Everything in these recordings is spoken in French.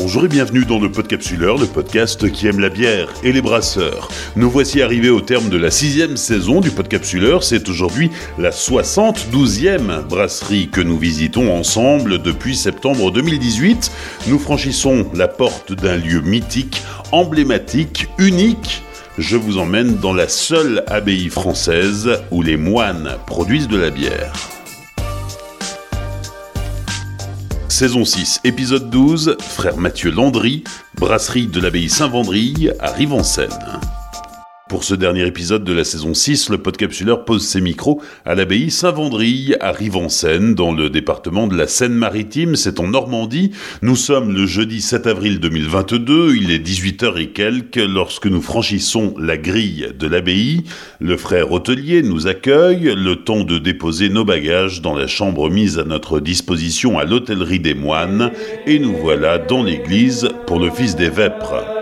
Bonjour et bienvenue dans le Podcapsuleur, le podcast qui aime la bière et les brasseurs. Nous voici arrivés au terme de la sixième saison du Podcapsuleur. C'est aujourd'hui la 72e brasserie que nous visitons ensemble depuis septembre 2018. Nous franchissons la porte d'un lieu mythique, emblématique, unique je vous emmène dans la seule abbaye française où les moines produisent de la bière. Saison 6, épisode 12, frère Mathieu Landry, brasserie de l'abbaye Saint-Vendry à Rive-en-Seine. Pour ce dernier épisode de la saison 6, le podcapsuleur pose ses micros à l'abbaye Saint-Vendry, à Rive-en-Seine, dans le département de la Seine-Maritime, c'est en Normandie. Nous sommes le jeudi 7 avril 2022, il est 18h et quelques lorsque nous franchissons la grille de l'abbaye. Le frère hôtelier nous accueille, le temps de déposer nos bagages dans la chambre mise à notre disposition à l'hôtellerie des moines, et nous voilà dans l'église pour le fils des vêpres.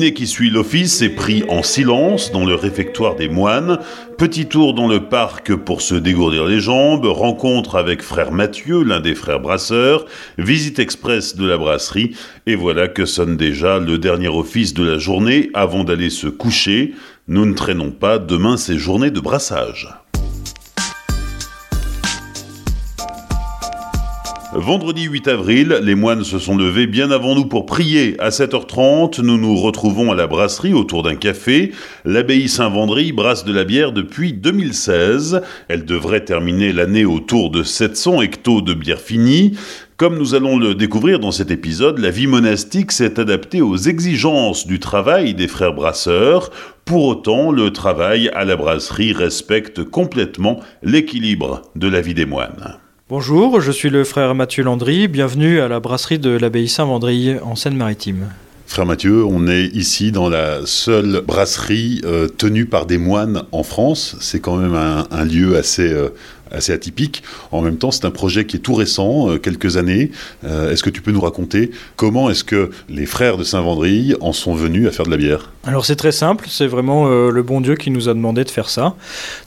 Qui suit l'office est pris en silence dans le réfectoire des moines. Petit tour dans le parc pour se dégourdir les jambes, rencontre avec frère Mathieu, l'un des frères brasseurs, visite express de la brasserie, et voilà que sonne déjà le dernier office de la journée avant d'aller se coucher. Nous ne traînons pas, demain c'est journée de brassage. Vendredi 8 avril, les moines se sont levés bien avant nous pour prier. À 7h30, nous nous retrouvons à la brasserie autour d'un café. L'abbaye Saint-Vendry brasse de la bière depuis 2016. Elle devrait terminer l'année autour de 700 hectos de bière finie. Comme nous allons le découvrir dans cet épisode, la vie monastique s'est adaptée aux exigences du travail des frères brasseurs. Pour autant, le travail à la brasserie respecte complètement l'équilibre de la vie des moines. Bonjour, je suis le frère Mathieu Landry, bienvenue à la brasserie de l'abbaye Saint-Vendry en Seine-Maritime. Frère Mathieu, on est ici dans la seule brasserie euh, tenue par des moines en France. C'est quand même un, lieu assez, euh, assez atypique. En même temps, c'est un projet qui est tout récent, euh, quelques années. Euh, est-ce que tu peux nous raconter comment est-ce que les frères de Saint-Vendry en sont venus à faire de la bière? Alors c'est très simple, c'est vraiment euh, le bon Dieu qui nous a demandé de faire ça.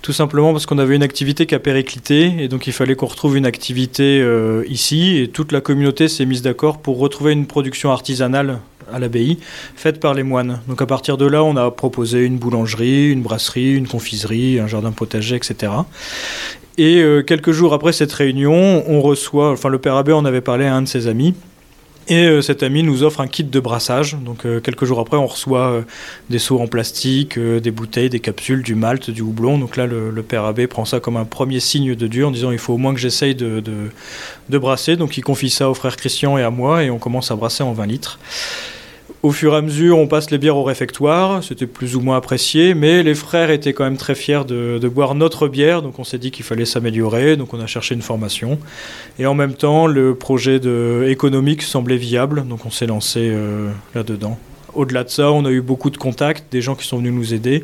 Tout simplement parce qu'on avait une activité qui a périclité et donc il fallait qu'on retrouve une activité ici et toute la communauté s'est mise d'accord pour retrouver une production artisanale à l'abbaye, faite par les moines. Donc à partir de là, on a proposé une boulangerie, une brasserie, une confiserie, un jardin potager, etc. Et euh, quelques jours après cette réunion, on reçoit, enfin le père Abbé en avait parlé à un de ses amis, et euh, cet ami nous offre un kit de brassage. Donc euh, quelques jours après, on reçoit des seaux en plastique, des bouteilles, des capsules, du malt, du houblon. Donc là, le, père Abbé prend ça comme un premier signe de Dieu en disant il faut au moins que j'essaye de, de, de, brasser. Donc il confie ça au frère Christian et à moi et on commence à brasser en 20 litres. Au fur et à mesure, on passe les bières au réfectoire, c'était plus ou moins apprécié, mais les frères étaient quand même très fiers de, boire notre bière, donc on s'est dit qu'il fallait s'améliorer, donc on a cherché une formation. Et en même temps, le projet de, économique semblait viable, donc on s'est lancé euh, là-dedans. Au-delà de ça, on a eu beaucoup de contacts, des gens qui sont venus nous aider.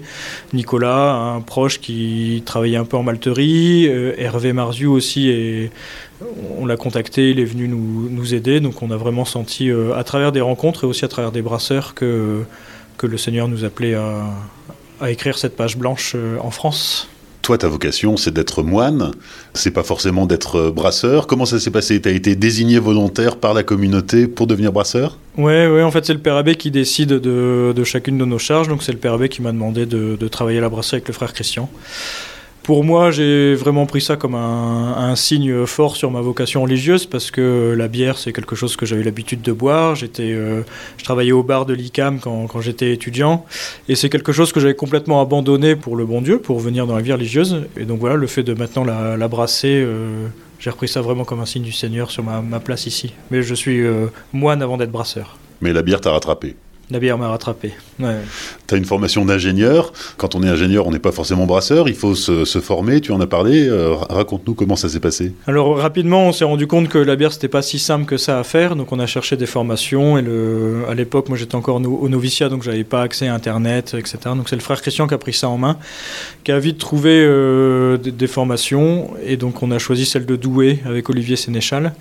Nicolas, un proche qui travaillait un peu en malterie, euh, Hervé Marziou aussi, et on l'a contacté, il est venu nous, aider. Donc on a vraiment senti, euh, à travers des rencontres et aussi à travers des brasseurs, que, le Seigneur nous appelait à, à écrire cette page blanche euh, en France. Toi, ta vocation, c'est d'être moine, c'est pas forcément d'être brasseur. Comment ça s'est passé? Tu as été désigné volontaire par la communauté pour devenir brasseur? Oui, ouais, en fait, c'est le Père Abbé qui décide de, de, chacune de nos charges. Donc, c'est le Père Abbé qui m'a demandé de, de, travailler à la brasserie avec le frère Christian pour moi, j'ai vraiment pris ça comme un, signe fort sur ma vocation religieuse parce que la bière, c'est quelque chose que j'avais l'habitude de boire. J'étais, euh, je travaillais au bar de l'ICAM quand, j'étais étudiant et c'est quelque chose que j'avais complètement abandonné pour le bon Dieu, pour venir dans la vie religieuse. Et donc voilà, le fait de maintenant la, brasser, euh, j'ai repris ça vraiment comme un signe du Seigneur sur ma, place ici. Mais je suis euh, moine avant d'être brasseur. Mais la bière t'a rattrapé La bière m'a rattrapé. Ouais. Tu as une formation d'ingénieur. Quand on est ingénieur, on n'est pas forcément brasseur. Il faut se, former. Tu en as parlé. Euh, raconte-nous comment ça s'est passé. Alors, rapidement, on s'est rendu compte que la bière, c'était pas si simple que ça à faire. Donc, on a cherché des formations. Et le... à l'époque, moi, j'étais encore au noviciat, donc j'avais pas accès à Internet, etc. Donc, c'est le frère Christian qui a pris ça en main, qui a vite trouvé euh, des, des, formations. Et donc, on a choisi celle de Douai avec Olivier Sénéchal.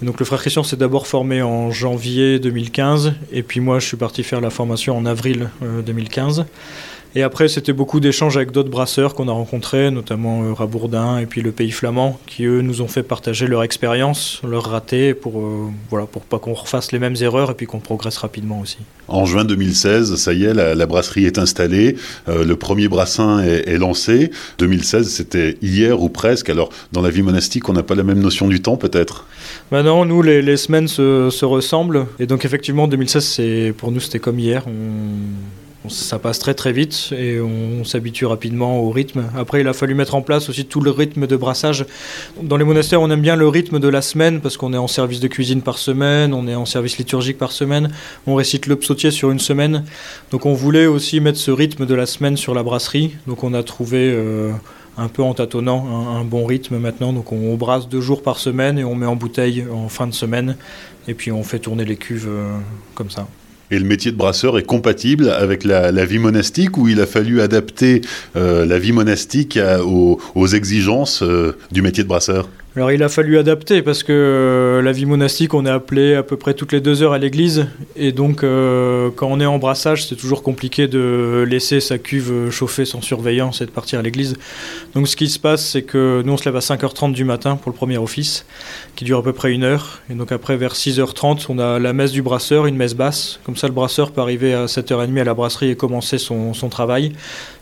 Et donc, le frère Christian s'est d'abord formé en janvier 2015. Et puis, moi, je suis parti faire la formation en avril 2015. Euh, et après, c'était beaucoup d'échanges avec d'autres brasseurs qu'on a rencontrés, notamment euh, Rabourdin et puis le Pays Flamand, qui eux nous ont fait partager leur expérience, leurs ratés, pour euh, voilà, pour pas qu'on refasse les mêmes erreurs et puis qu'on progresse rapidement aussi. En juin 2016, ça y est, la, brasserie est installée, le premier brassin est, lancé. 2016, c'était hier ou presque. Alors, dans la vie monastique, on n'a pas la même notion du temps, peut-être? Bah non, nous les, les semaines se, se, ressemblent et donc effectivement 2016 c'est pour nous c'était comme hier. On, ça passe très très vite et on, s'habitue rapidement au rythme. Après, il a fallu mettre en place aussi tout le rythme de brassage. Dans les monastères, on aime bien le rythme de la semaine parce qu'on est en service de cuisine par semaine, on est en service liturgique par semaine, on récite le psautier sur une semaine. Donc on voulait aussi mettre ce rythme de la semaine sur la brasserie. Donc on a trouvé euh, un peu en tâtonnant un, bon rythme maintenant. Donc on, brasse deux jours par semaine et on met en bouteille en fin de semaine. Et puis on fait tourner les cuves euh, comme ça. Et le métier de brasseur est compatible avec la, vie monastique où il a fallu adapter euh, la vie monastique aux, exigences euh, du métier de brasseur? Alors il a fallu adapter parce que euh, la vie monastique, on est appelé à peu près toutes les deux heures à l'église. Et donc euh, quand on est en brassage, c'est toujours compliqué de laisser sa cuve chauffer sans surveillance et de partir à l'église. Donc ce qui se passe, c'est que nous on se lève à 5h30 du matin pour le premier office, qui dure à peu près une heure. Et donc après vers 6h30, on a la messe du brasseur, une messe basse. Comme ça le brasseur peut arriver à 7h30 à la brasserie et commencer son travail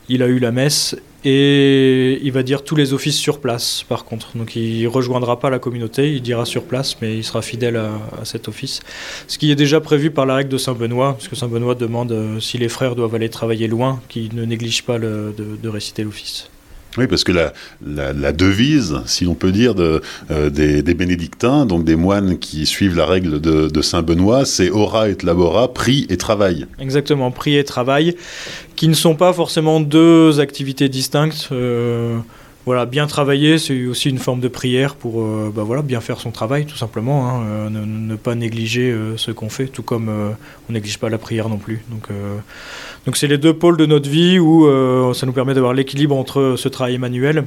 il a eu la messe et il va dire tous les offices sur place par contre. Donc il rejoindra pas la communauté, il dira sur place, mais il sera fidèle à, cet office. Ce qui est déjà prévu par la règle de Saint-Benoît, parce que Saint-Benoît demande euh, si les frères doivent aller travailler loin, qu'ils ne négligent pas de réciter l'office. Oui, parce que la, la, devise, si l'on peut dire, de, euh, des, bénédictins, donc des moines qui suivent la règle de, Saint Benoît, c'est ora et labora, prix et travail. Exactement, prix et travail, qui ne sont pas forcément deux activités distinctes. Euh, voilà, bien travailler, c'est aussi une forme de prière pour euh, bah voilà, bien faire son travail, tout simplement. Hein, euh, ne, pas négliger euh, ce qu'on fait, tout comme on néglige pas la prière non plus. Donc, donc c'est les deux pôles de notre vie où ça nous permet d'avoir l'équilibre entre ce travail manuel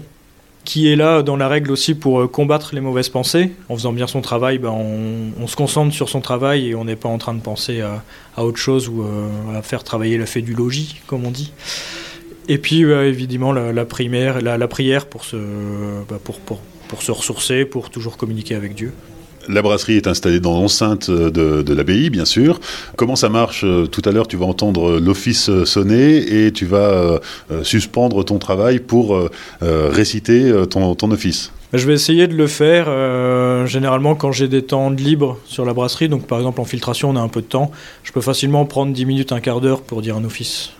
qui est là dans la règle aussi pour combattre les mauvaises pensées. En faisant bien son travail, ben on, se concentre sur son travail et on n'est pas en train de penser à, autre chose ou à faire travailler la fait du logis, comme on dit. Et puis euh, évidemment la, primaire, la, prière pour se, bah, pour, pour, pour, se ressourcer, pour toujours communiquer avec Dieu. La brasserie est installée dans l'enceinte de, de l'abbaye, bien sûr. Comment ça marche Tout à l'heure, tu vas entendre l'office sonner et tu vas euh, suspendre ton travail pour euh, réciter ton, ton office? Je vais essayer de le faire généralement quand j'ai des temps de libre sur la brasserie. Donc par exemple en filtration, on a un peu de temps. Je peux facilement prendre 10 minutes, un quart d'heure pour dire un office.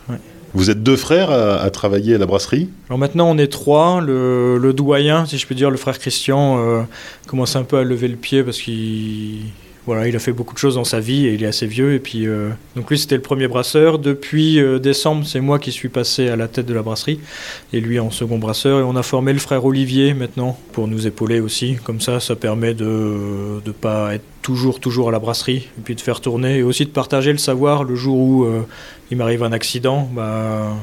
Vous êtes deux frères à, travailler à la brasserie Alors maintenant on est trois. Le, doyen, si je peux dire, le frère Christian, euh, commence un peu à lever le pied parce qu'il voilà, il a fait beaucoup de choses dans sa vie et il est assez vieux. Et puis, euh, donc lui, c'était le premier brasseur. Depuis euh, décembre, c'est moi qui suis passé à la tête de la brasserie et lui en second brasseur. Et on a formé le frère Olivier maintenant pour nous épauler aussi. Comme ça, ça permet de ne pas être toujours, toujours à la brasserie et puis de faire tourner et aussi de partager le savoir le jour où il m'arrive un accident. Bah,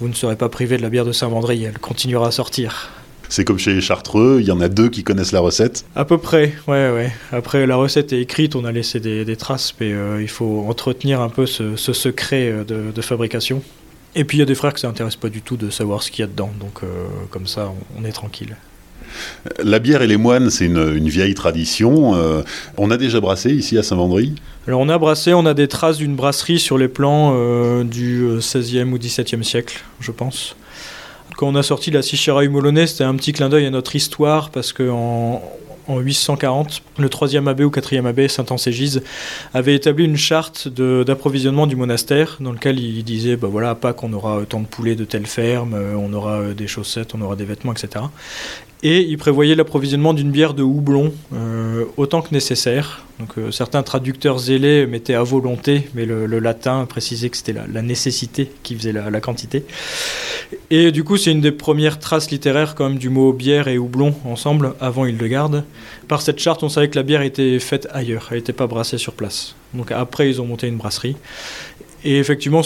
vous ne serez pas privé de la bière de Saint-Vendry, elle continuera à sortir. C'est comme chez les Chartreux, il y en a deux qui connaissent la recette À peu près, ouais, ouais. Après, la recette est écrite, on a laissé des, traces, mais euh, il faut entretenir un peu ce, secret euh, de, fabrication. Et puis, il y a des frères que ça n'intéresse pas du tout de savoir ce qu'il y a dedans, donc euh, comme ça, on, est tranquille. La bière et les moines, c'est une, vieille tradition. on a déjà brassé ici à Saint-Vendry? Alors on a brassé, on a des traces d'une brasserie sur les plans du 16e ou 17e siècle, je pense quand on a sorti la Sichera Humolonais, c'était un petit clin d'œil à notre histoire parce qu'en en 840, le troisième abbé ou quatrième abbé, saint Anségise, avait établi une charte d'approvisionnement du monastère dans lequel il disait bah voilà, à Pâques, on aura tant de poulets de telle ferme, euh, on aura euh, des chaussettes, on aura des vêtements, etc. Et il prévoyait l'approvisionnement d'une bière de houblon euh, autant que nécessaire. Donc euh, certains traducteurs zélés mettaient à volonté, mais le, latin précisait que c'était la, nécessité qui faisait la, quantité. Et du coup, c'est une des premières traces littéraires quand même du mot bière et houblon ensemble avant Hildegarde. Par cette charte, on savait que la bière était faite ailleurs, elle n'était pas brassée sur place. Donc après, ils ont monté une brasserie. Et effectivement,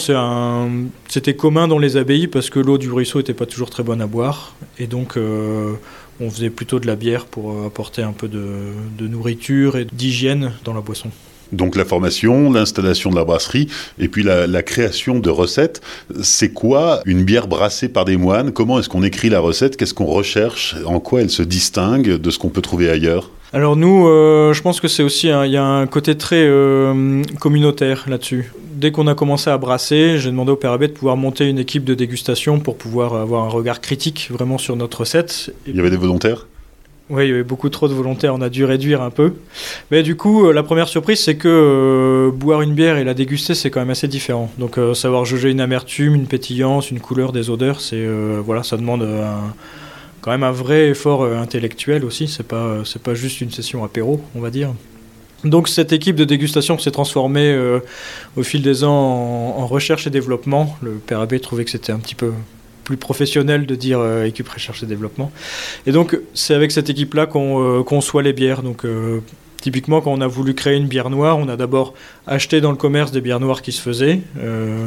c'était commun dans les abbayes parce que l'eau du ruisseau n'était pas toujours très bonne à boire. Et donc, euh, on faisait plutôt de la bière pour euh, apporter un peu de, nourriture et d'hygiène dans la boisson. Donc la formation, l'installation de la brasserie et puis la, création de recettes. C'est quoi une bière brassée par des moines? Comment est-ce qu'on écrit la recette? Qu'est-ce qu'on recherche? En quoi elle se distingue de ce qu'on peut trouver ailleurs? Alors nous, euh, je pense que c'est aussi, il y a un côté très euh, communautaire là-dessus. Dès qu'on a commencé à brasser, j'ai demandé au Père Abbé de pouvoir monter une équipe de dégustation pour pouvoir avoir un regard critique vraiment sur notre recette. Il y avait des volontaires? Oui, il y avait beaucoup trop de volontaires, on a dû réduire un peu. Mais du coup, euh, la première surprise, c'est que boire une bière et la déguster, c'est quand même assez différent. Donc savoir juger une amertume, une pétillance, une couleur, des odeurs, c'est voilà, ça demande un, quand même un vrai effort euh, intellectuel aussi. C'est pas, euh, c'est pas juste une session apéro, on va dire. Donc cette équipe de dégustation s'est transformée euh, au fil des ans en, recherche et développement. Le père Abbé trouvait que c'était un petit peu plus professionnel de dire équipe recherche et développement. Et donc c'est avec cette équipe-là qu'on conçoit les bières. Donc typiquement quand on a voulu créer une bière noire, on a d'abord acheté dans le commerce des bières noires qui se faisaient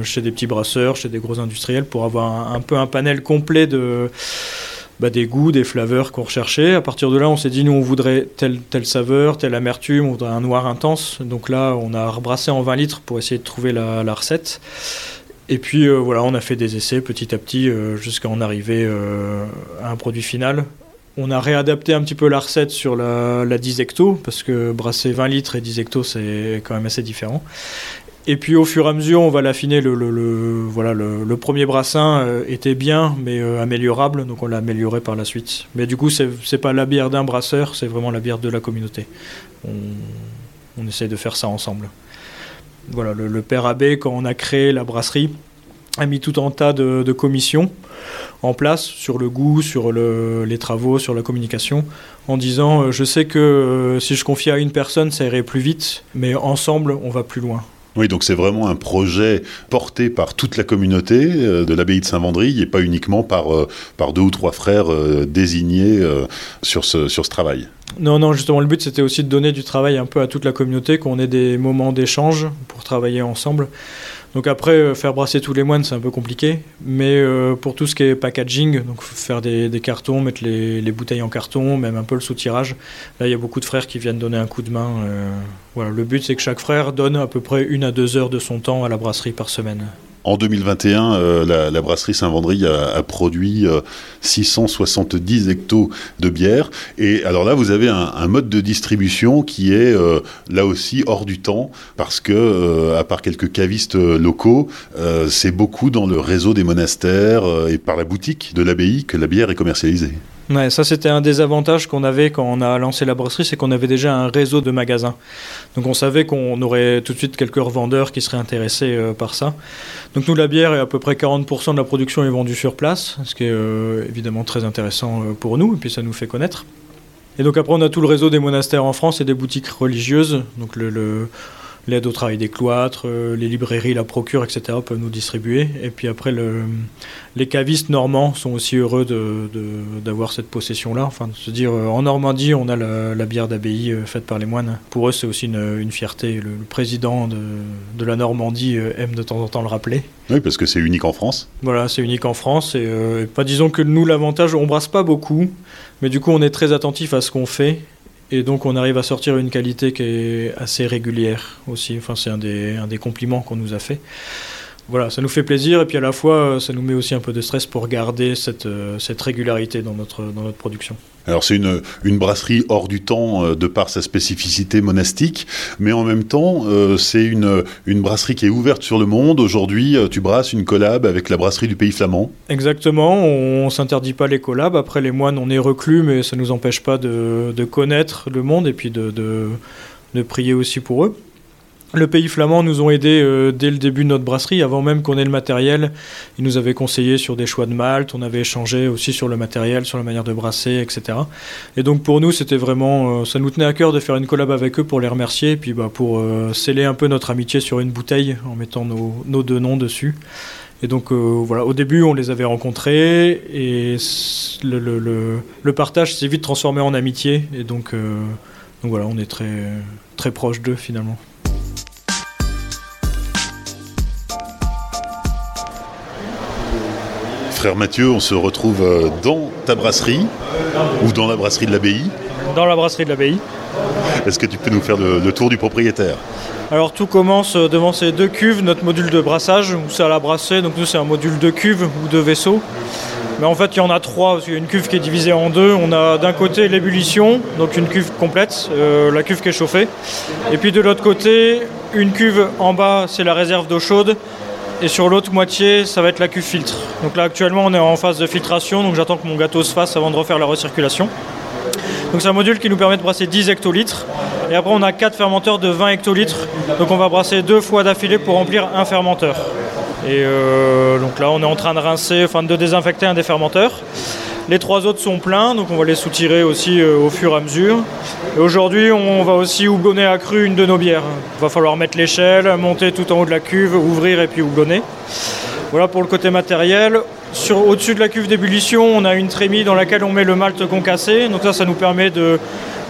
chez des petits brasseurs, chez des gros industriels pour avoir un peu un panel complet de bah, des goûts, des flaveurs qu'on recherchait. À partir de là, on s'est dit, nous, on voudrait telle, telle saveur, telle amertume, on voudrait un noir intense. Donc là, on a rebrassé en 20 litres pour essayer de trouver la, recette. Et puis euh, voilà, on a fait des essais petit à petit euh, jusqu'à en arriver euh, à un produit final. On a réadapté un petit peu la recette sur la, la 10 hecto, parce que brasser 20 litres et 10 hecto, c'est quand même assez différent. Et puis au fur et à mesure, on va l'affiner. Le, voilà, le, premier brassin euh, était bien, mais euh, améliorable, donc on l'a amélioré par la suite. Mais du coup, c'est n'est pas la bière d'un brasseur, c'est vraiment la bière de la communauté. On, on essaie de faire ça ensemble. Voilà, le, père Abbé, quand on a créé la brasserie, a mis tout un tas de, commissions en place sur le goût, sur les travaux, sur la communication, en disant euh, je sais que si je confie à une personne, ça irait plus vite, mais ensemble, on va plus loin. Oui, donc c'est vraiment un projet porté par toute la communauté euh, de l'abbaye de Saint-Vendry et pas uniquement par, euh, deux ou trois frères euh, désignés sur, ce, sur ce travail. Non, non, justement, le but c'était aussi de donner du travail un peu à toute la communauté, qu'on ait des moments d'échange pour travailler ensemble. Donc après, euh, faire brasser tous les moines, c'est un peu compliqué. Mais euh, pour tout ce qui est packaging, donc faire des, cartons, mettre les, bouteilles en carton, même un peu le soutirage, là, il y a beaucoup de frères qui viennent donner un coup de main. Euh, voilà, le but, c'est que chaque frère donne à peu près une à deux heures de son temps à la brasserie par semaine. En 2021, euh, la, brasserie Saint-Vendry a, produit 670 euh, hectos de bière. Et alors là, vous avez un, mode de distribution qui est euh, là aussi hors du temps, parce que, à part quelques cavistes locaux, c'est beaucoup dans le réseau des monastères et par la boutique de l'abbaye que la bière est commercialisée. Ouais, ça c'était un des avantages qu'on avait quand on a lancé la brasserie, c'est qu'on avait déjà un réseau de magasins. Donc on savait qu'on aurait tout de suite quelques revendeurs qui seraient intéressés euh, par ça. Donc nous la bière à peu près 40% de la production est vendue sur place, ce qui est euh, évidemment très intéressant euh, pour nous et puis ça nous fait connaître. Et donc après on a tout le réseau des monastères en France et des boutiques religieuses. Donc le l'aide au travail des cloîtres, euh, les librairies, la procure, etc. peuvent nous distribuer. Et puis après, le, les cavistes normands sont aussi heureux d'avoir cette possession-là. Enfin, de se dire, euh, en Normandie, on a la, bière d'abbaye euh, faite par les moines. Pour eux, c'est aussi une, une, fierté. Le, président de, de, la Normandie aime de temps en temps le rappeler. Oui, parce que c'est unique en France. Voilà, c'est unique en France. Et pas disons que nous, l'avantage, on brasse pas beaucoup, mais du coup, on est très attentif à ce qu'on fait. Et donc on arrive à sortir une qualité qui est assez régulière aussi. Enfin, c'est un des, un des compliments qu'on nous a fait voilà, ça nous fait plaisir et puis à la fois euh, ça nous met aussi un peu de stress pour garder cette, euh, cette régularité dans notre, dans notre production. Alors c'est une, une brasserie hors du temps euh, de par sa spécificité monastique, mais en même temps c'est une, une brasserie qui est ouverte sur le monde. Aujourd'hui tu brasses une collab avec la brasserie du pays flamand. Exactement, on, ne s'interdit pas les collabs. Après les moines on est reclus mais ça ne nous empêche pas de, de, connaître le monde et puis de, de, de prier aussi pour eux. Le pays flamand nous ont aidés euh, dès le début de notre brasserie, avant même qu'on ait le matériel. Ils nous avaient conseillé sur des choix de malt, on avait échangé aussi sur le matériel, sur la manière de brasser, etc. Et donc pour nous, c'était vraiment, euh, ça nous tenait à cœur de faire une collab avec eux pour les remercier, puis bah, pour euh, sceller un peu notre amitié sur une bouteille en mettant nos, deux noms dessus. Et donc voilà, au début on les avait rencontrés et le partage s'est vite transformé en amitié. Et donc, donc voilà, on est très, très proche d'eux finalement. Frère Mathieu, on se retrouve euh, dans ta brasserie ou dans la brasserie de l'abbaye Dans la brasserie de l'abbaye. Est-ce que tu peux nous faire le, le tour du propriétaire? Alors tout commence euh, devant ces deux cuves, notre module de brassage, où c'est à la brasser, donc nous c'est un module de cuves ou de vaisseaux. Mais en fait il y en a trois, parce qu'il y a une cuve qui est divisée en deux. On a d'un côté l'ébullition, donc une cuve complète, euh, la cuve qui est chauffée. Et puis de l'autre côté, une cuve en bas, c'est la réserve d'eau chaude, et sur l'autre moitié, ça va être la cuve filtre. Donc là, actuellement, on est en phase de filtration, donc j'attends que mon gâteau se fasse avant de refaire la recirculation. Donc c'est un module qui nous permet de brasser 10 hectolitres. Et après, on a 4 fermenteurs de 20 hectolitres. Donc on va brasser deux fois d'affilée pour remplir un fermenteur. Et euh, donc là, on est en train de rincer, enfin de désinfecter un des fermenteurs. Les trois autres sont pleins, donc on va les soutirer aussi euh, au fur et à mesure. Et aujourd'hui, on va aussi houblonner à cru une de nos bières. Il va falloir mettre l'échelle, monter tout en haut de la cuve, ouvrir et puis houblonner. Voilà pour le côté matériel. Au-dessus de la cuve d'ébullition, on a une trémie dans laquelle on met le malt concassé. Donc ça, ça nous permet de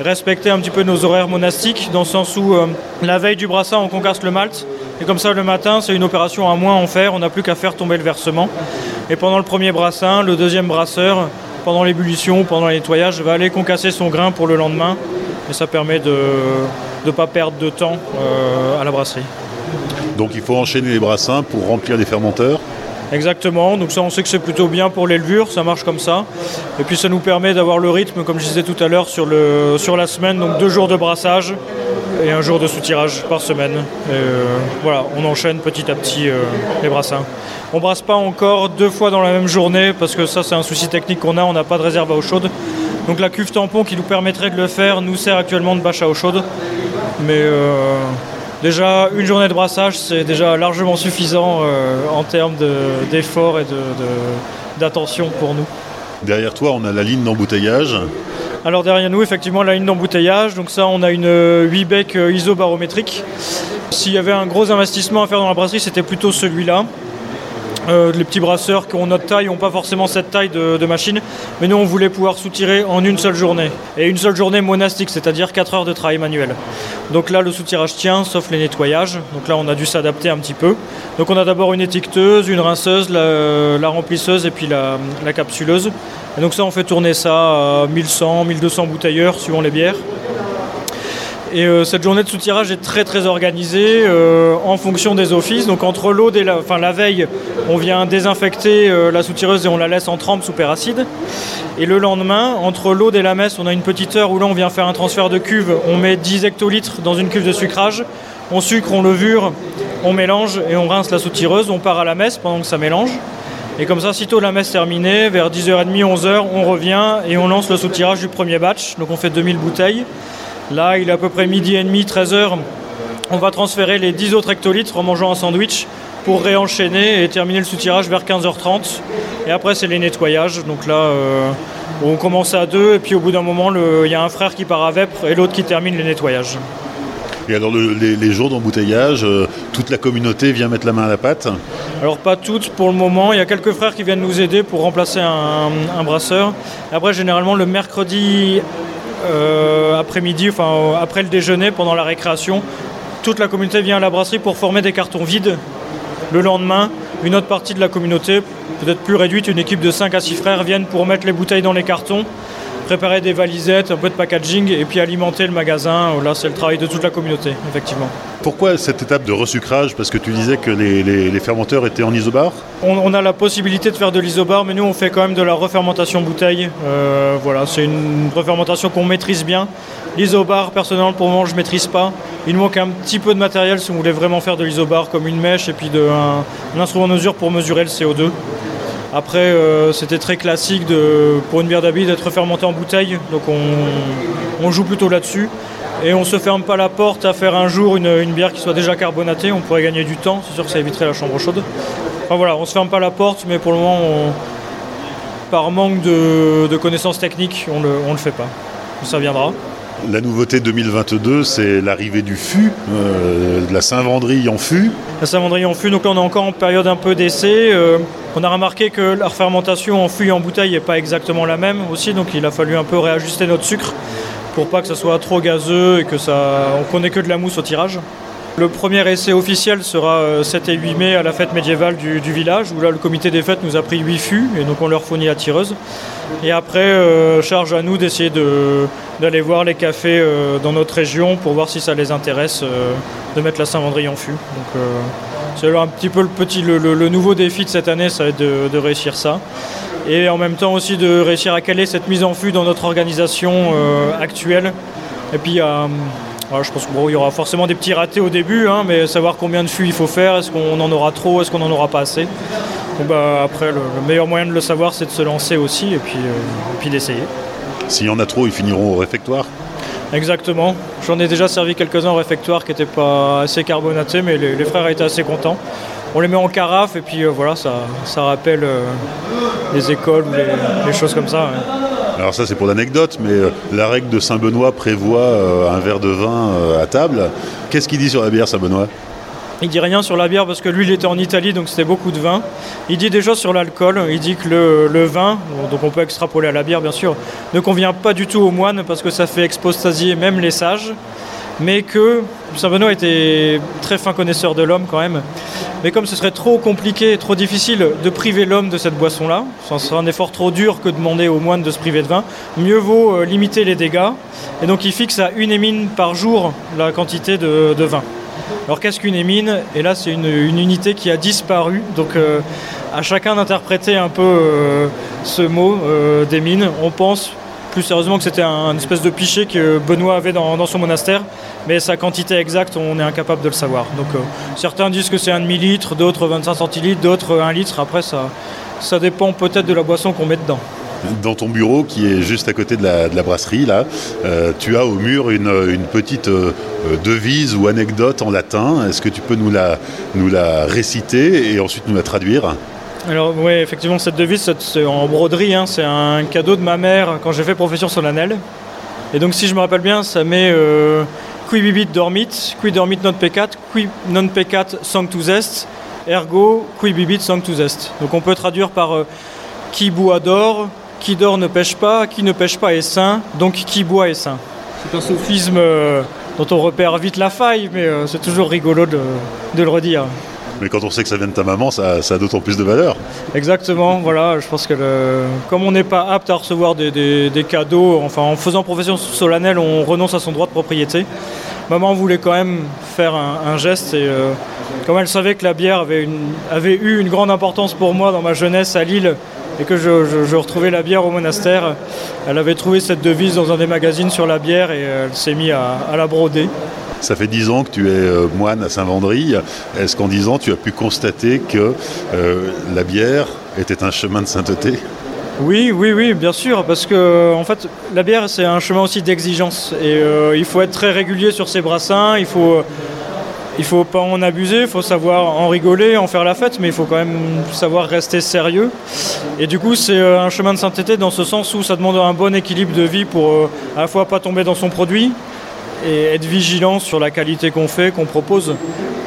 respecter un petit peu nos horaires monastiques, dans le sens où euh, la veille du brassin, on concasse le malt. Et comme ça, le matin, c'est une opération à moins en faire. On n'a plus qu'à faire tomber le versement. Et pendant le premier brassin, le deuxième brasseur, pendant l'ébullition, pendant le nettoyage, va aller concasser son grain pour le lendemain. Et ça permet de ne pas perdre de temps euh, à la brasserie. Donc il faut enchaîner les brassins pour remplir les fermenteurs Exactement, donc ça on sait que c'est plutôt bien pour les levures, ça marche comme ça. Et puis ça nous permet d'avoir le rythme, comme je disais tout à l'heure, sur, le, sur la semaine, donc deux jours de brassage et un jour de soutirage par semaine. Et euh, voilà, on enchaîne petit à petit euh, les brassins. On brasse pas encore deux fois dans la même journée parce que ça c'est un souci technique qu'on a, on n'a pas de réserve à eau chaude. Donc la cuve tampon qui nous permettrait de le faire nous sert actuellement de bâche à eau chaude. Mais euh, déjà une journée de brassage c'est déjà largement suffisant euh, en termes de- d'effort et de- de- d'attention pour nous. Derrière toi, on a la ligne d'embouteillage. Alors derrière nous, effectivement, la ligne d'embouteillage. Donc ça, on a une euh, 8 bec euh, isobarométrique. S'il y avait un gros investissement à faire dans la brasserie, c'était plutôt celui-là. Euh, les petits brasseurs qui ont notre taille n'ont pas forcément cette taille de, machine, mais nous on voulait pouvoir soutirer en une seule journée. Et une seule journée monastique, c'est-à-dire 4 heures de travail manuel. Donc là le soutirage tient, sauf les nettoyages. Donc là on a dû s'adapter un petit peu. Donc on a d'abord une étiqueteuse, une rinceuse, la, remplisseuse et puis la, la capsuleuse. Et donc ça on fait tourner ça à 1100, 1200 bouteilleurs suivant les bières. Et euh, cette journée de soutirage est très très organisée euh, en fonction des offices. Donc entre et la, enfin, la veille, on vient désinfecter euh, la soutireuse et on la laisse en trempe sous peracide. Et le lendemain, entre l'aude et la messe, on a une petite heure où là on vient faire un transfert de cuve. On met 10 hectolitres dans une cuve de sucrage. On sucre, on levure, on mélange et on rince la soutireuse. On part à la messe pendant que ça mélange. Et comme ça, sitôt la messe terminée, vers 10h30, 11h, on revient et on lance le soutirage du premier batch. Donc on fait 2000 bouteilles. Là, il est à peu près midi et demi, 13h. On va transférer les 10 autres hectolitres en mangeant un sandwich pour réenchaîner et terminer le soutirage vers 15h30. Et après, c'est les nettoyages. Donc là, euh, on commence à deux et puis au bout d'un moment, il y a un frère qui part à Vêpres et l'autre qui termine les nettoyages. Et alors le- les, les jours d'embouteillage, euh, toute la communauté vient mettre la main à la pâte. Alors pas toutes pour le moment, il y a quelques frères qui viennent nous aider pour remplacer un, un brasseur. Après généralement le mercredi après-midi, euh, après le déjeuner, pendant la récréation, toute la communauté vient à la brasserie pour former des cartons vides. Le lendemain, une autre partie de la communauté, peut-être plus réduite, une équipe de 5 à 6 frères, viennent pour mettre les bouteilles dans les cartons, préparer des valisettes, un peu de packaging et puis alimenter le magasin. Là c'est le travail de toute la communauté, effectivement. Pourquoi cette étape de resucrage? Parce que tu disais que les, les- les fermenteurs étaient en isobar? On, on a la possibilité de faire de l'isobar, mais nous on fait quand même de la refermentation bouteille. Euh, voilà, c'est une refermentation qu'on maîtrise bien. L'isobar, personnellement, pour le moment, je maîtrise pas. Il manque un petit peu de matériel si on voulait vraiment faire de l'isobar, comme une mèche et puis de, un, un instrument de mesure pour mesurer le CO2. Après, euh, c'était très classique pour une bière d'habit d'être fermentée en bouteille, donc on, joue plutôt là-dessus. Et on se ferme pas la porte à faire un jour une, bière qui soit déjà carbonatée. On pourrait gagner du temps. C'est sûr que ça éviterait la chambre chaude. Enfin voilà, on se ferme pas la porte, mais pour le moment, par manque de, connaissances techniques, on le, on le fait pas. Ça viendra. La nouveauté 2022, c'est l'arrivée du fût, euh, de la Saint-Vendry en fût. La savonnerie en fût, donc là on est encore en période un peu d'essai. Euh, on a remarqué que la fermentation en fût et en bouteille n'est pas exactement la même aussi, donc il a fallu un peu réajuster notre sucre pour pas que ça soit trop gazeux et que ça, on connaît que de la mousse au tirage. Le premier essai officiel sera euh, 7 et 8 mai à la fête médiévale du, village, où là le comité des fêtes nous a pris 8 fûts, et donc on leur fournit la tireuse. Et après, euh, charge à nous d'essayer de- d'aller voir les cafés euh, dans notre région pour voir si ça les intéresse euh, de mettre la Saint-Vendry en fût. Donc, euh, c'est un petit peu le, nouveau défi de cette année, ça va être de, réussir ça. Et en même temps aussi de réussir à caler cette mise en fût dans notre organisation euh, actuelle. Et puis, euh, je pense qu'il y aura forcément des petits ratés au début, hein, mais savoir combien de fûts il faut faire, est-ce qu'on en aura trop, est-ce qu'on en aura pas assez. Donc, bah, après, le, le meilleur moyen de le savoir, c'est de se lancer aussi et puis, euh, et puis d'essayer. S'il y en a trop, ils finiront au réfectoire? Exactement. J'en ai déjà servi quelques-uns au réfectoire qui n'étaient pas assez carbonatés, mais les, les frères étaient assez contents. On les met en carafe et puis euh, voilà, ça, ça rappelle euh, les écoles ou les, les choses comme ça. ouais. Alors ça c'est pour l'anecdote, mais euh, la règle de Saint-Benoît prévoit euh, un verre de vin euh, à table. Qu'est-ce qu'il dit sur la bière Saint-Benoît? Il dit rien sur la bière parce que lui il était en Italie donc c'était beaucoup de vin. Il dit déjà sur l'alcool, il dit que le, le vin, donc on peut extrapoler à la bière bien sûr, ne convient pas du tout aux moines parce que ça fait expostasier même les sages. Mais que Saint Benoît était très fin connaisseur de l'homme quand même. Mais comme ce serait trop compliqué et trop difficile de priver l'homme de cette boisson-là, ce serait un effort trop dur que de demander aux moines de se priver de vin, mieux vaut euh, limiter les dégâts. Et donc il fixe à une émine par jour la quantité de, de vin. Alors qu'est-ce qu'une émine? Et là, c'est une, unité qui a disparu. Donc euh, à chacun d'interpréter un peu euh, ce mot d'émine. On pense plus sérieusement que c'était un, espèce de pichet que Benoît avait dans, son monastère. Mais sa quantité exacte, on est incapable de le savoir. Donc euh, certains disent que c'est un demi-litre, d'autres 25 centilitres, d'autres 1 litre. Après, ça, ça dépend peut-être de la boisson qu'on met dedans. Dans ton bureau qui est juste à côté de la, brasserie, là, euh, tu as au mur une, petite euh, devise ou anecdote en latin. Est-ce que tu peux nous la réciter et ensuite nous la traduire? Alors oui, effectivement, cette devise, c'est- en broderie, hein, c'est un cadeau de ma mère quand j'ai fait profession solennelle. Et donc si je me rappelle bien, ça met euh, qui bibit dormit, qui dormit non pecat, qui non pecat sanctus est, ergo qui bibit sanctus est. Donc on peut traduire par euh, qui boit dort, qui dort ne pêche pas, qui ne pêche pas est saint, donc qui boit est saint. C'est un sophisme euh, dont on repère vite la faille, mais c'est toujours rigolo de le redire. Mais quand on sait que ça vient de ta maman, ça, a d'autant plus de valeur. Exactement, voilà, je pense que comme on n'est pas apte à recevoir des, cadeaux, enfin en faisant profession solennelle, on renonce à son droit de propriété. Maman voulait quand même faire un, geste et euh, comme elle savait que la bière avait, eu une grande importance pour moi dans ma jeunesse à Lille et que je, retrouvais la bière au monastère, elle avait trouvé cette devise dans un des magazines sur la bière et elle s'est mise à la broder. Ça fait dix ans que tu es euh, moine à Saint-Vendry. Est-ce qu'en dix ans, tu as pu constater que euh, la bière était un chemin de sainteté? Oui, oui, oui, bien sûr, parce que en fait, la bière c'est un chemin aussi d'exigence et euh, il faut être très régulier sur ses brassins. Il faut, il faut pas en abuser, il faut savoir en rigoler, en faire la fête, mais il faut quand même savoir rester sérieux. Et du coup, c'est euh, un chemin de sainteté dans ce sens où ça demande un bon équilibre de vie pour euh, à la fois pas tomber dans son produit et être vigilant sur la qualité qu'on fait, qu'on propose.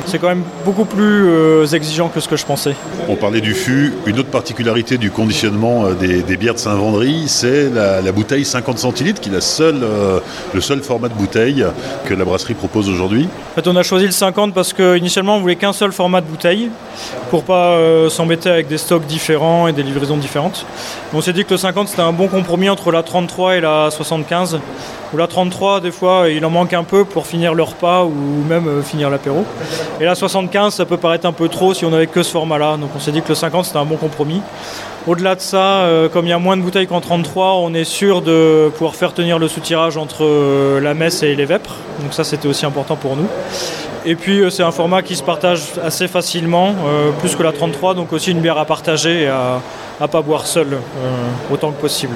C'est quand même beaucoup plus euh, exigeant que ce que je pensais. On parlait du fût. Une autre particularité du conditionnement euh, des, des bières de Saint-Vendry, c'est la, la bouteille 50 centilitres, qui est la seule, euh, le seul format de bouteille que la brasserie propose aujourd'hui. En fait, on a choisi le 50 parce qu'initialement, on voulait qu'un seul format de bouteille pour pas euh, s'embêter avec des stocks différents et des livraisons différentes. On s'est dit que le 50 c'était un bon compromis entre la 33 et la 75. Ou la 33, des fois, il en manque un peu pour finir le repas ou même finir l'apéro. Et la 75, ça peut paraître un peu trop si on n'avait que ce format-là. Donc on s'est dit que le 50 c'était un bon compromis. Au-delà de ça, euh, comme il y a moins de bouteilles qu'en 33, on est sûr de pouvoir faire tenir le soutirage entre euh, la messe et les vêpres. Donc ça, c'était aussi important pour nous. Et puis, euh, c'est un format qui se partage assez facilement, plus que la 33, donc aussi une bière à partager et à ne pas boire seul euh, autant que possible.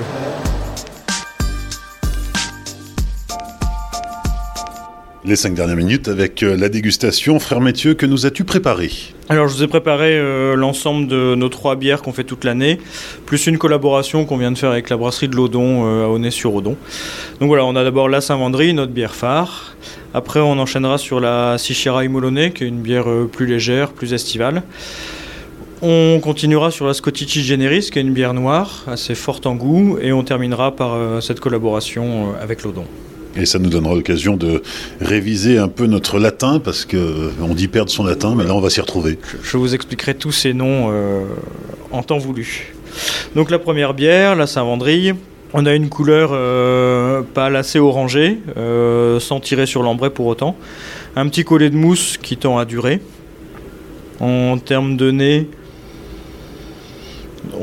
Les cinq dernières minutes avec euh, la dégustation. Frère Mathieu, que nous as-tu préparé? Alors, je vous ai préparé euh, l'ensemble de nos trois bières qu'on fait toute l'année, plus une collaboration qu'on vient de faire avec la brasserie de l'Odon euh, à Aunay-sur-Odon. Donc voilà, on a d'abord la Saint-Vendry, notre bière phare. Après, on enchaînera sur la Sichera Imolone, qui est une bière plus légère, plus estivale. On continuera sur la Scottici Generis, qui est une bière noire, assez forte en goût, et on terminera par cette collaboration avec l'Odon. Et ça nous donnera l'occasion de réviser un peu notre latin, parce qu'on euh, dit perdre son latin, mais là on va s'y retrouver. Je vous expliquerai tous ces noms euh, en temps voulu. Donc la première bière, la Saint-Vendry, on a une couleur euh, pâle assez orangée, sans tirer sur l'ambrai pour autant. Un petit collet de mousse qui tend à durer. En termes de nez,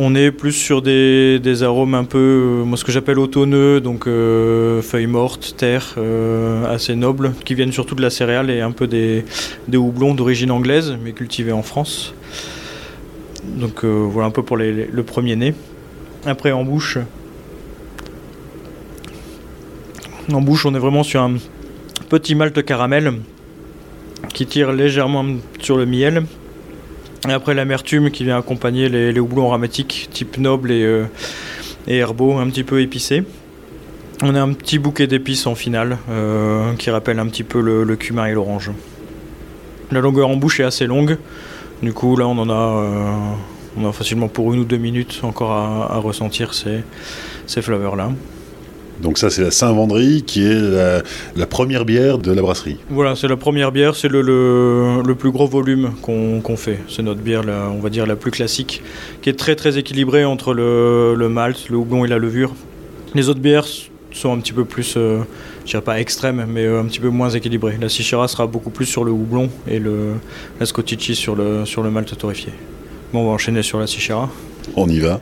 on est plus sur des, arômes un peu, euh, moi ce que j'appelle automneux, donc euh, feuilles mortes, terre, euh, assez nobles, qui viennent surtout de la céréale et un peu des, houblons d'origine anglaise, mais cultivés en France. Donc voilà un peu pour le premier nez. Après en bouche, en bouche on est vraiment sur un petit malt caramel qui tire légèrement sur le miel et après l'amertume qui vient accompagner les, houblons aromatiques type noble euh, et, herbaux, un petit peu épicés. On a un petit bouquet d'épices en finale euh, qui rappelle un petit peu le, cumin et l'orange. La longueur en bouche est assez longue. Du coup là on en a, euh, facilement pour une ou deux minutes encore à, ressentir ces, ces flavors là. Donc ça, c'est la Saint-Vendry qui est la, première bière de la brasserie. Voilà, c'est la première bière, c'est le, le, plus gros volume qu'on fait. C'est notre bière, on va dire, la plus classique, qui est très très équilibrée entre le, le, malt, le houblon et la levure. Les autres bières sont un petit peu plus, euh, je dirais pas extrêmes, mais euh, un petit peu moins équilibrées. La Sichera sera beaucoup plus sur le houblon et le, la Scottici sur le, sur le malt torréfié. Bon, on va enchaîner sur la Sichera. On y va.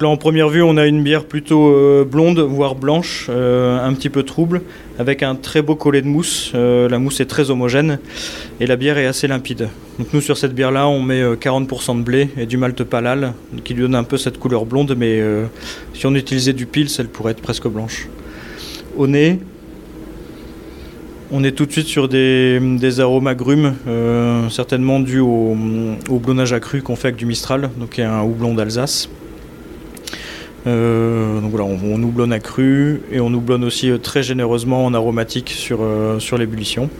Là en première vue on a une bière plutôt euh, blonde, voire blanche, euh, un petit peu trouble, avec un très beau collet de mousse. Euh, la mousse est très homogène et la bière est assez limpide. Donc nous sur cette bière là on met 40% de blé et du malt palal qui lui donne un peu cette couleur blonde mais si on utilisait du pils elle pourrait être presque blanche. Au nez, on est tout de suite sur des, arômes agrumes, certainement dus au, houblonnage accru qu'on fait avec du Mistral, donc qui est un houblon d'Alsace. Euh, donc voilà, on, on, houblonne à cru et on houblonne aussi euh, très généreusement en aromatique sur, euh, sur l'ébullition.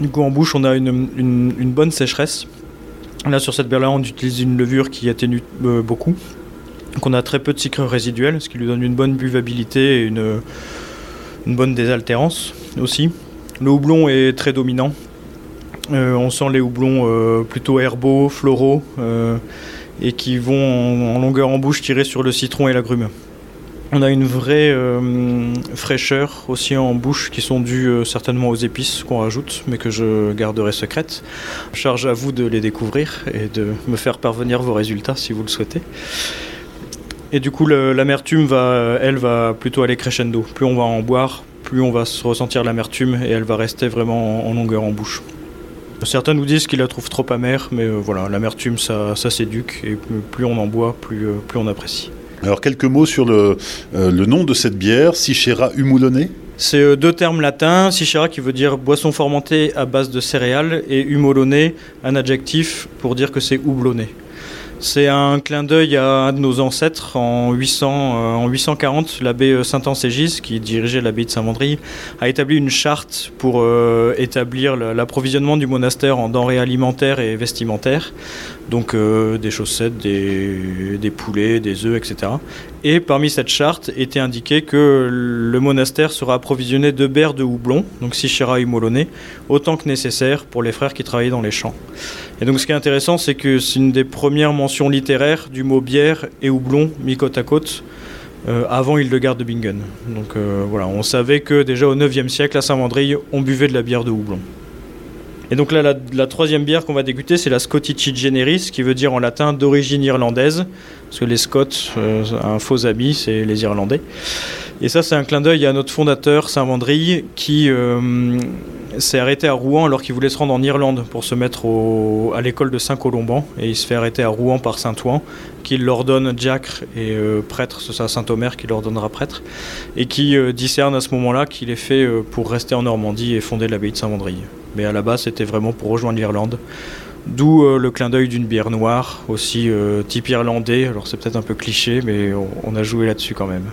Du coup, en bouche, on a une, bonne sécheresse. Là, sur cette bière-là, on utilise une levure qui atténue beaucoup. Donc, on a très peu de sucre résiduel, ce qui lui donne une bonne buvabilité et une, une bonne désaltérance aussi. Le houblon est très dominant, on sent les houblons euh, plutôt herbaux, floraux, euh, et qui vont en, longueur en bouche tirer sur le citron et l'agrume. On a une vraie fraîcheur aussi en bouche qui sont dues certainement aux épices qu'on rajoute, mais que je garderai secrètes. Charge à vous de les découvrir et de me faire parvenir vos résultats si vous le souhaitez. Et du coup, l'amertume va, elle, va plutôt aller crescendo. Plus on va en boire, plus on va se ressentir l'amertume et elle va rester vraiment en longueur en bouche. Certains nous disent qu'ils la trouvent trop amère, mais euh, voilà, l'amertume ça, ça s'éduque et plus on en boit, plus, euh, plus on apprécie. Alors quelques mots sur le, euh, le nom de cette bière, Sichera Humulone c'est deux termes latins, Sichera qui veut dire boisson fermentée à base de céréales et humolone, un adjectif pour dire que c'est houblonné. C'est un clin d'œil à un de nos ancêtres en, 800, euh, 840. L'abbé euh, Saint-Anségis, qui dirigeait l'abbaye de Saint-Vendry, a établi une charte pour euh, établir l'approvisionnement du monastère en denrées alimentaires et vestimentaires. Donc des chaussettes, des, poulets, des œufs, etc. Et parmi cette charte était indiqué que le monastère sera approvisionné de bières de houblon, donc Sichera et Molonais, autant que nécessaire pour les frères qui travaillaient dans les champs. Et donc ce qui est intéressant, c'est que c'est une des premières mentions littéraires du mot bière et houblon mis côte à côte euh, avant Hildegarde de Bingen. Donc euh, voilà, on savait que déjà au 9e siècle, à Saint-Vendry, on buvait de la bière de houblon. Et donc là, la, troisième bière qu'on va déguster, c'est la Scottici Generis, qui veut dire en latin d'origine irlandaise, parce que les Scots, euh, un faux ami, c'est les Irlandais. Et ça, c'est un clin d'œil à notre fondateur, Saint-Vendry, qui s'est arrêté à Rouen alors qu'il voulait se rendre en Irlande pour se mettre à l'école de Saint-Colomban. Et il se fait arrêter à Rouen par Saint-Ouen, qui l'ordonne diacre et euh, prêtre, c'est ça Saint-Omer qui l'ordonnera prêtre, et qui discerne à ce moment-là qu'il est fait pour rester en Normandie et fonder l'abbaye de Saint-Vendry. Mais à la base, c'était vraiment pour rejoindre l'Irlande. D'où euh, le clin d'œil d'une bière noire, aussi euh, type irlandais. Alors c'est peut-être un peu cliché, mais on, a joué là-dessus quand même.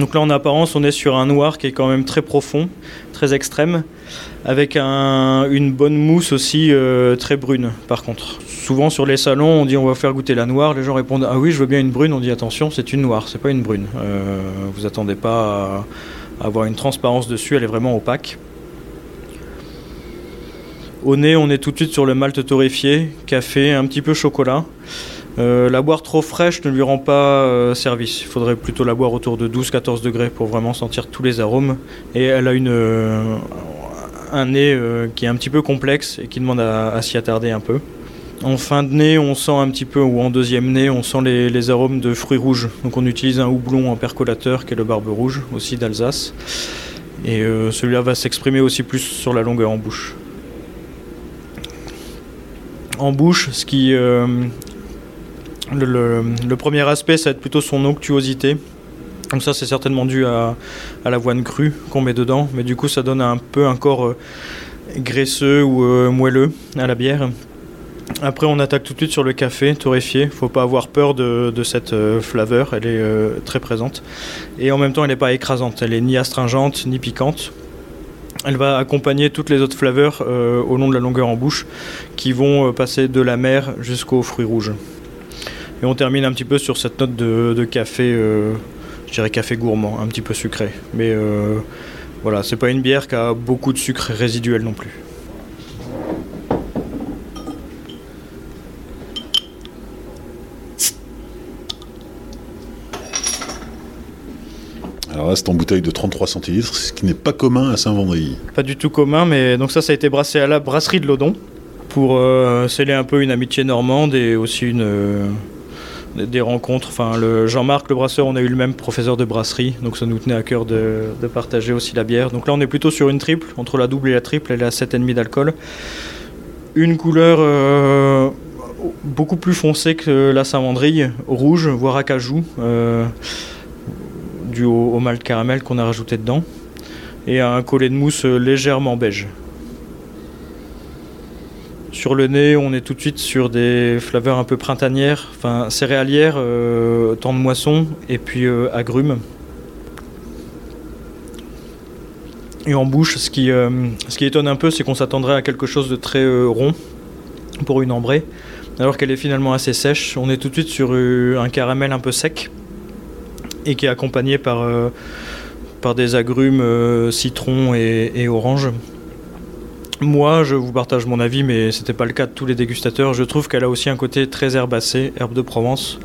Donc là en apparence on est sur un noir qui est quand même très profond, très extrême, avec une bonne mousse aussi euh, très brune par contre. Souvent sur les salons on dit on va faire goûter la noire, les gens répondent ah oui je veux bien une brune, on dit attention c'est une noire, c'est pas une brune. vous attendez pas à avoir une transparence dessus, elle est vraiment opaque. Au nez, on est tout de suite sur le malt torréfié, café, un petit peu chocolat. Euh, la boire trop fraîche ne lui rend pas euh, service. Il faudrait plutôt la boire autour de 12-14 degrés pour vraiment sentir tous les arômes. Et elle a une, euh, un nez qui est un petit peu complexe et qui demande à, s'y attarder un peu. En fin de nez, on sent un petit peu, ou en deuxième nez, on sent les, arômes de fruits rouges. Donc on utilise un houblon en percolateur qui est le barbe rouge, aussi d'Alsace. Et celui-là va s'exprimer aussi plus sur la longueur en bouche en bouche, ce qui le, premier aspect, ça va être plutôt son onctuosité. Donc ça, c'est certainement dû à, l'avoine crue qu'on met dedans, mais du coup, ça donne un peu un corps euh, graisseux ou euh, moelleux à la bière. Après, on attaque tout de suite sur le café torréfié. Faut pas avoir peur de, cette flaveur, elle est très présente. Et en même temps, elle n'est pas écrasante. Elle est ni astringente ni piquante. Elle va accompagner toutes les autres flaveurs euh, au long de la longueur en bouche qui vont euh, passer de la mer jusqu'aux fruits rouges. Et on termine un petit peu sur cette note de, café, euh, je dirais café gourmand, un petit peu sucré. Mais voilà, c'est pas une bière qui a beaucoup de sucre résiduel non plus. Alors c'est en bouteille de 33 centilitres, ce qui n'est pas commun à Saint-Vendry. Pas du tout commun, mais donc ça, ça a été brassé à la brasserie de l'Odon pour euh, sceller un peu une amitié normande et aussi une, euh, des rencontres. Enfin, le Jean-Marc, le brasseur, on a eu le même professeur de brasserie, donc ça nous tenait à cœur de, partager aussi la bière. Donc là, on est plutôt sur une triple, entre la double et la triple, elle est à 7,5 d'alcool. Une couleur euh, beaucoup plus foncée que la Saint-Vendry, rouge, voire acajou dû au, malt caramel qu'on a rajouté dedans, et un collet de mousse légèrement beige. Sur le nez, on est tout de suite sur des flaveurs un peu printanières, enfin céréalières, euh, temps de moisson, et puis euh, agrumes. Et en bouche, ce qui, euh, ce qui étonne un peu, c'est qu'on s'attendrait à quelque chose de très rond pour une ambrée, alors qu'elle est finalement assez sèche. On est tout de suite sur un caramel un peu sec et qui est accompagné par, par des agrumes citron et, orange. Moi, je vous partage mon avis, mais c'était pas le cas de tous les dégustateurs. Je trouve qu'elle a aussi un côté très herbacé, herbe de Provence.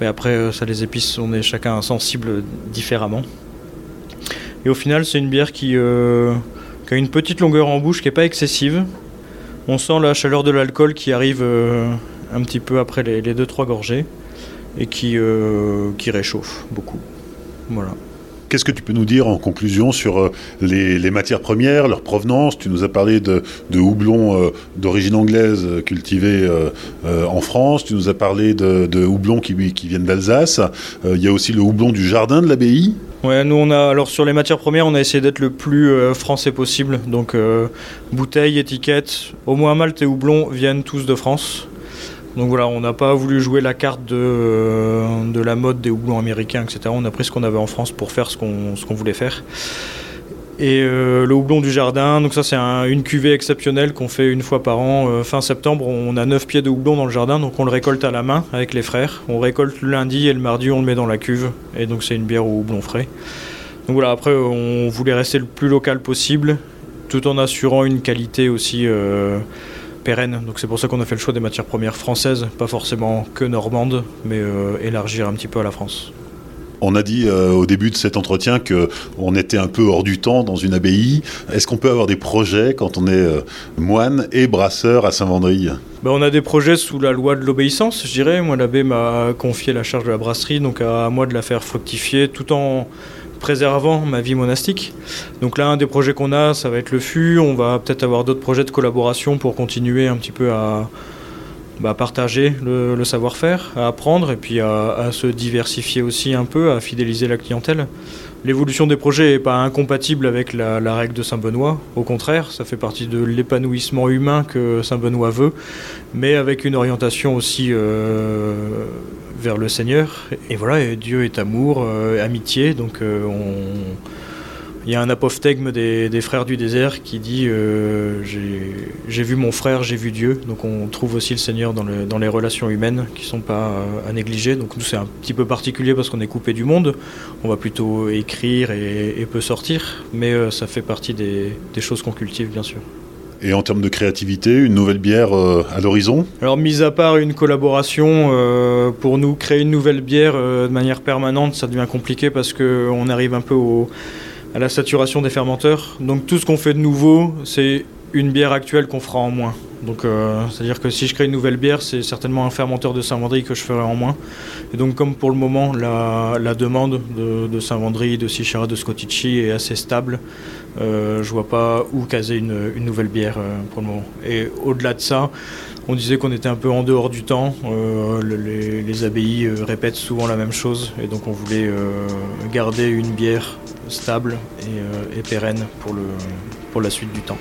Mais après, euh, ça, les épices, on est chacun sensible différemment. Et au final, c'est une bière qui, a une petite longueur en bouche qui est pas excessive. On sent la chaleur de l'alcool qui arrive un petit peu après les 2-3 gorgées et qui, euh, qui réchauffe beaucoup. Voilà. Qu'est-ce que tu peux nous dire en conclusion sur euh, les, matières premières, leur provenance? Tu nous as parlé de, de houblon euh, d'origine anglaise cultivé en France. Tu nous as parlé de, de houblon qui, viennent d'Alsace. Il y a aussi le houblon du jardin de l'abbaye. Ouais, nous on a alors sur les matières premières, on a essayé d'être le plus français possible. Donc bouteilles, étiquettes, au moins malt et houblon viennent tous de France. Donc voilà, on n'a pas voulu jouer la carte de, euh, la mode des houblons américains, etc. On a pris ce qu'on avait en France pour faire ce qu'on voulait faire. Et euh, le houblon du jardin, donc ça c'est une cuvée exceptionnelle qu'on fait une fois par an. Euh, fin septembre, on a 9 pieds de houblon dans le jardin, donc on le récolte à la main avec les frères. On récolte le lundi et le mardi on le met dans la cuve. Et donc c'est une bière au houblon frais. Donc voilà, après on voulait rester le plus local possible, tout en assurant une qualité aussi donc c'est pour ça qu'on a fait le choix des matières premières françaises, pas forcément que normandes, mais euh, élargir un petit peu à la France. On a dit euh, au début de cet entretien que on était un peu hors du temps dans une abbaye. Est-ce qu'on peut avoir des projets quand on est euh, moine et brasseur à Saint-Vendry ben, On a des projets sous la loi de l'obéissance, je dirais. Moi, l'abbé m'a confié la charge de la brasserie, donc à moi de la faire fructifier tout en préservant ma vie monastique. Donc là, un des projets qu'on a, ça va être le fût. On va peut-être avoir d'autres projets de collaboration pour continuer un petit peu à, bah, partager le, savoir-faire, à apprendre et puis à, se diversifier aussi un peu, à fidéliser la clientèle. L'évolution des projets n'est pas incompatible avec la, règle de Saint-Benoît, au contraire, ça fait partie de l'épanouissement humain que Saint-Benoît veut, mais avec une orientation aussi euh, vers le Seigneur. Et voilà, Dieu est amour, euh, amitié, donc euh, on il y a un apophthegme des, frères du désert qui dit euh, J'ai vu mon frère, j'ai vu Dieu. Donc on trouve aussi le Seigneur dans, les relations humaines qui ne sont pas à négliger. Donc nous, c'est un petit peu particulier parce qu'on est coupé du monde. On va plutôt écrire et, peut sortir. Mais ça fait partie des, choses qu'on cultive, bien sûr. Et en termes de créativité, une nouvelle bière euh, à l'horizon Alors, mis à part une collaboration, pour nous créer une nouvelle bière de manière permanente, ça devient compliqué parce qu'on arrive un peu à la saturation des fermenteurs. Donc tout ce qu'on fait de nouveau, c'est une bière actuelle qu'on fera en moins. Donc euh, c'est-à-dire que si je crée une nouvelle bière, c'est certainement un fermenteur de Saint-Vendry que je ferai en moins. Et donc comme pour le moment la, demande de, Saint-Vendry, de Sichara, de Scottici est assez stable, euh, je vois pas où caser une, nouvelle bière euh, pour le moment. Et au-delà de ça, on disait qu'on était un peu en dehors du temps. Les, les, abbayes répètent souvent la même chose et donc on voulait garder une bière stable et, et pérenne pour, le, pour la suite du temps.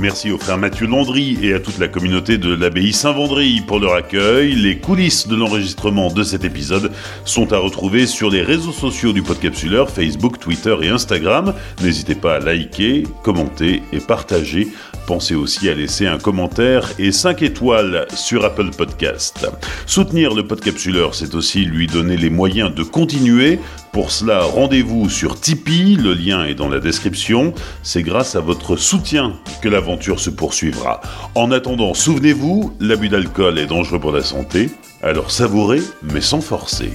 Merci au frère Mathieu Landry et à toute la communauté de l'abbaye Saint-Vendry pour leur accueil. Les coulisses de l'enregistrement de cet épisode sont à retrouver sur les réseaux sociaux du Podcapsuleur, Facebook, Twitter et Instagram. N'hésitez pas à liker, commenter et partager. Pensez aussi à laisser un commentaire et 5 étoiles sur Apple Podcast. Soutenir le Podcapsuleur, c'est aussi lui donner les moyens de continuer. Pour cela, rendez-vous sur Tipeee, le lien est dans la description. C'est grâce à votre soutien que l'aventure se poursuivra. En attendant, souvenez-vous, l'abus d'alcool est dangereux pour la santé, alors savourez mais sans forcer.